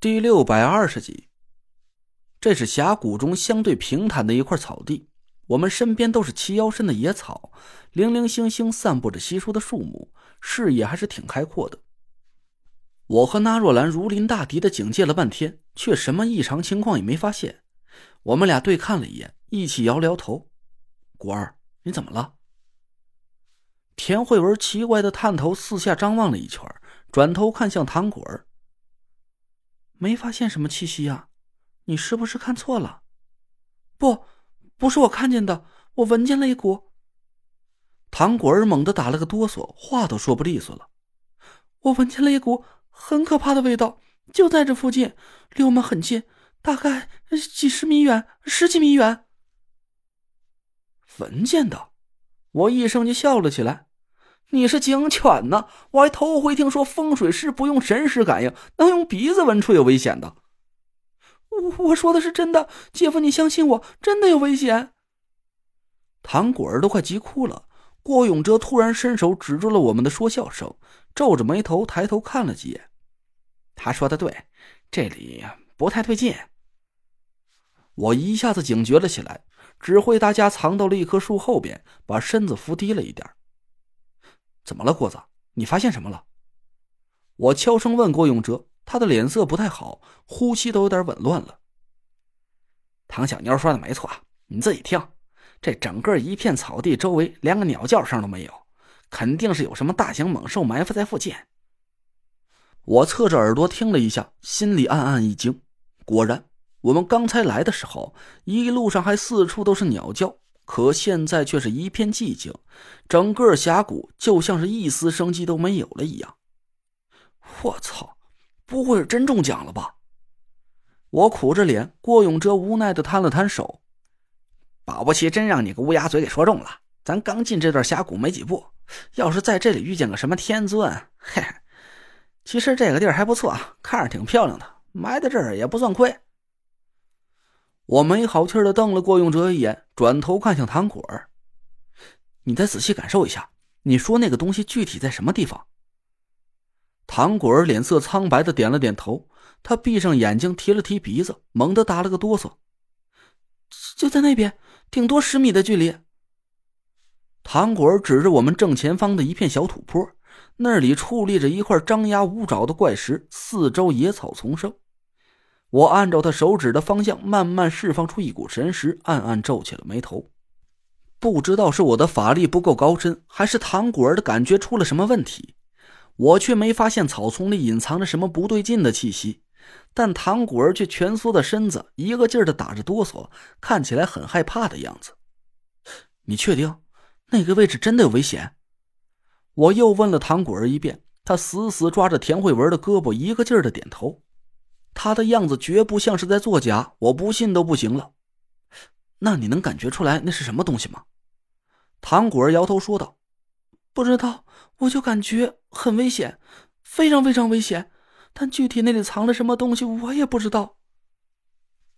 第六百二十集，这是峡谷中相对平坦的一块草地，我们身边都是齐腰深的野草，零零星星散布着稀疏的树木，视野还是挺开阔的。我和纳若兰如临大敌的警戒了半天，却什么异常情况也没发现。我们俩对看了一眼，一起摇了摇头：“果儿，你怎么了？”田慧文奇怪的探头四下张望了一圈，转头看向唐果儿。没发现什么气息呀？你是不是看错了？不，不是我看见的，我闻见了一股。唐果儿猛地打了个哆嗦，话都说不利索了。我闻见了一股很可怕的味道，就在这附近，离我们很近，大概几十米远，十几米远。闻见的，我一声就笑了起来。你是警犬呢？我还头回听说风水师不用神识感应，能用鼻子闻出有危险的。我我说的是真的，姐夫，你相信我，真的有危险。唐果儿都快急哭了。郭永哲突然伸手止住了我们的说笑声，皱着眉头抬头看了几眼。他说的对，这里不太对劲。我一下子警觉了起来，指挥大家藏到了一棵树后边，把身子伏低了一点。怎么了，郭子？你发现什么了？我悄声问郭永哲，他的脸色不太好，呼吸都有点紊乱了。唐小妞说的没错，你自己听，这整个一片草地周围连个鸟叫声都没有，肯定是有什么大型猛兽埋伏在附近。我侧着耳朵听了一下，心里暗暗一惊。果然，我们刚才来的时候，一路上还四处都是鸟叫。可现在却是一片寂静，整个峡谷就像是一丝生机都没有了一样。我操，不会是真中奖了吧？我苦着脸，郭永哲无奈的摊了摊手，保不齐真让你个乌鸦嘴给说中了。咱刚进这段峡谷没几步，要是在这里遇见个什么天尊，嘿，其实这个地儿还不错，看着挺漂亮的，埋在这儿也不算亏。我没好气的瞪了郭永哲一眼，转头看向唐果儿：“你再仔细感受一下，你说那个东西具体在什么地方？”唐果儿脸色苍白的点了点头，他闭上眼睛，提了提鼻子，猛地打了个哆嗦：“就在那边，顶多十米的距离。”唐果儿指着我们正前方的一片小土坡，那里矗立着一块张牙舞爪的怪石，四周野草丛生。我按照他手指的方向，慢慢释放出一股神识，暗暗皱起了眉头。不知道是我的法力不够高深，还是唐果儿的感觉出了什么问题，我却没发现草丛里隐藏着什么不对劲的气息。但唐果儿却蜷缩的身子，一个劲儿的打着哆嗦，看起来很害怕的样子。你确定那个位置真的有危险？我又问了唐果儿一遍，他死死抓着田慧文的胳膊，一个劲儿的点头。他的样子绝不像是在作假，我不信都不行了。那你能感觉出来那是什么东西吗？唐果儿摇头说道：“不知道，我就感觉很危险，非常非常危险。但具体那里藏着什么东西，我也不知道。”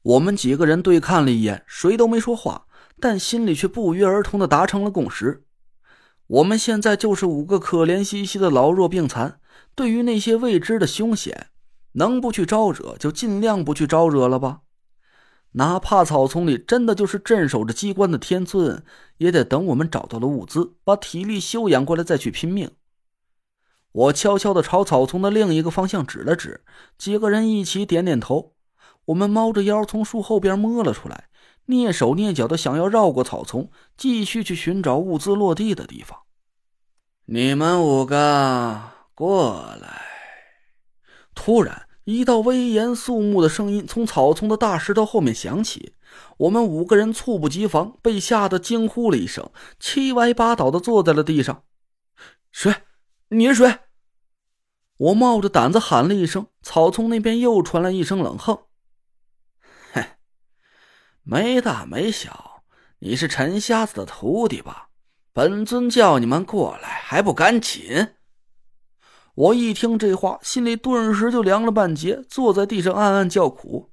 我们几个人对看了一眼，谁都没说话，但心里却不约而同的达成了共识：我们现在就是五个可怜兮兮的老弱病残，对于那些未知的凶险。能不去招惹，就尽量不去招惹了吧。哪怕草丛里真的就是镇守着机关的天尊，也得等我们找到了物资，把体力修养过来再去拼命。我悄悄的朝草丛的另一个方向指了指，几个人一起点点头。我们猫着腰从树后边摸了出来，蹑手蹑脚的想要绕过草丛，继续去寻找物资落地的地方。你们五个过来。突然，一道威严肃穆的声音从草丛的大石头后面响起。我们五个人猝不及防，被吓得惊呼了一声，七歪八倒的坐在了地上。谁？你是谁？我冒着胆子喊了一声。草丛那边又传来一声冷哼：“哼，没大没小，你是陈瞎子的徒弟吧？本尊叫你们过来，还不赶紧！”我一听这话，心里顿时就凉了半截，坐在地上暗暗叫苦。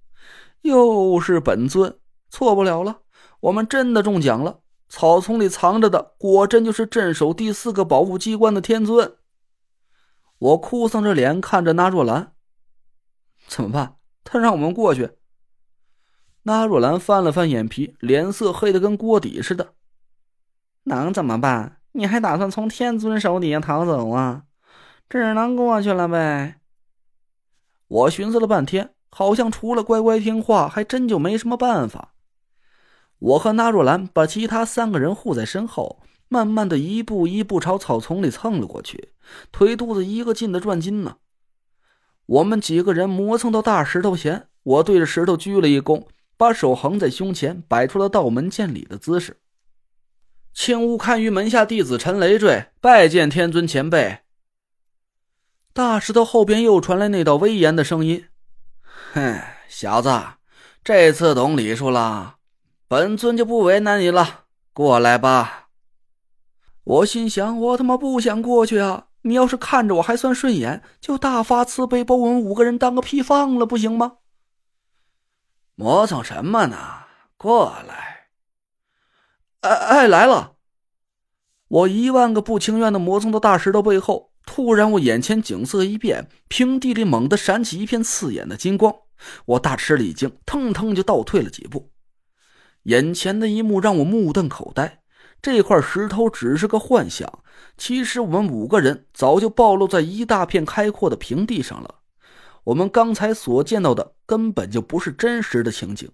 又是本尊，错不了了，我们真的中奖了。草丛里藏着的，果真就是镇守第四个保护机关的天尊。我哭丧着脸看着那若兰，怎么办？他让我们过去。纳若兰翻了翻眼皮，脸色黑的跟锅底似的。能怎么办？你还打算从天尊手底下逃走啊？只能过去了呗。我寻思了半天，好像除了乖乖听话，还真就没什么办法。我和纳若兰把其他三个人护在身后，慢慢的一步一步朝草丛里蹭了过去，腿肚子一个劲的转筋呢。我们几个人磨蹭到大石头前，我对着石头鞠了一躬，把手横在胸前，摆出了道门见礼的姿势。青乌堪于门下弟子陈累赘，拜见天尊前辈。大石头后边又传来那道威严的声音：“哼，小子，这次懂礼数了，本尊就不为难你了。过来吧。”我心想：我他妈不想过去啊！你要是看着我还算顺眼，就大发慈悲，把我们五个人当个屁放了，不行吗？磨蹭什么呢？过来！哎哎，来了！我一万个不情愿的磨蹭到大石头背后。突然，我眼前景色一变，平地里猛地闪起一片刺眼的金光，我大吃了一惊，腾腾就倒退了几步。眼前的一幕让我目瞪口呆，这块石头只是个幻想，其实我们五个人早就暴露在一大片开阔的平地上了。我们刚才所见到的根本就不是真实的情景，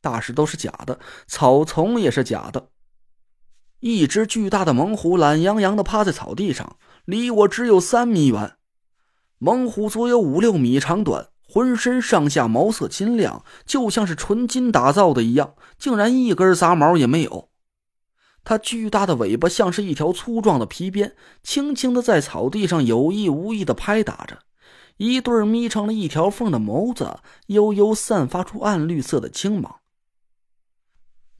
大石头是假的，草丛也是假的。一只巨大的猛虎懒洋洋地趴在草地上。离我只有三米远，猛虎足有五六米长短，浑身上下毛色金亮，就像是纯金打造的一样，竟然一根杂毛也没有。它巨大的尾巴像是一条粗壮的皮鞭，轻轻的在草地上有意无意的拍打着。一对眯成了一条缝的眸子，悠悠散发出暗绿色的青芒。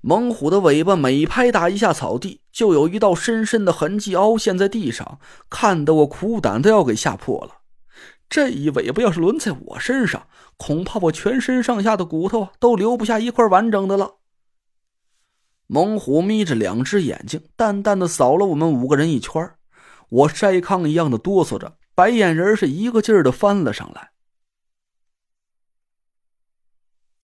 猛虎的尾巴每拍打一下草地，就有一道深深的痕迹凹陷在地上，看得我苦胆都要给吓破了。这一尾巴要是轮在我身上，恐怕我全身上下的骨头都留不下一块完整的了。猛虎眯着两只眼睛，淡淡的扫了我们五个人一圈我筛糠一样的哆嗦着，白眼仁是一个劲儿的翻了上来。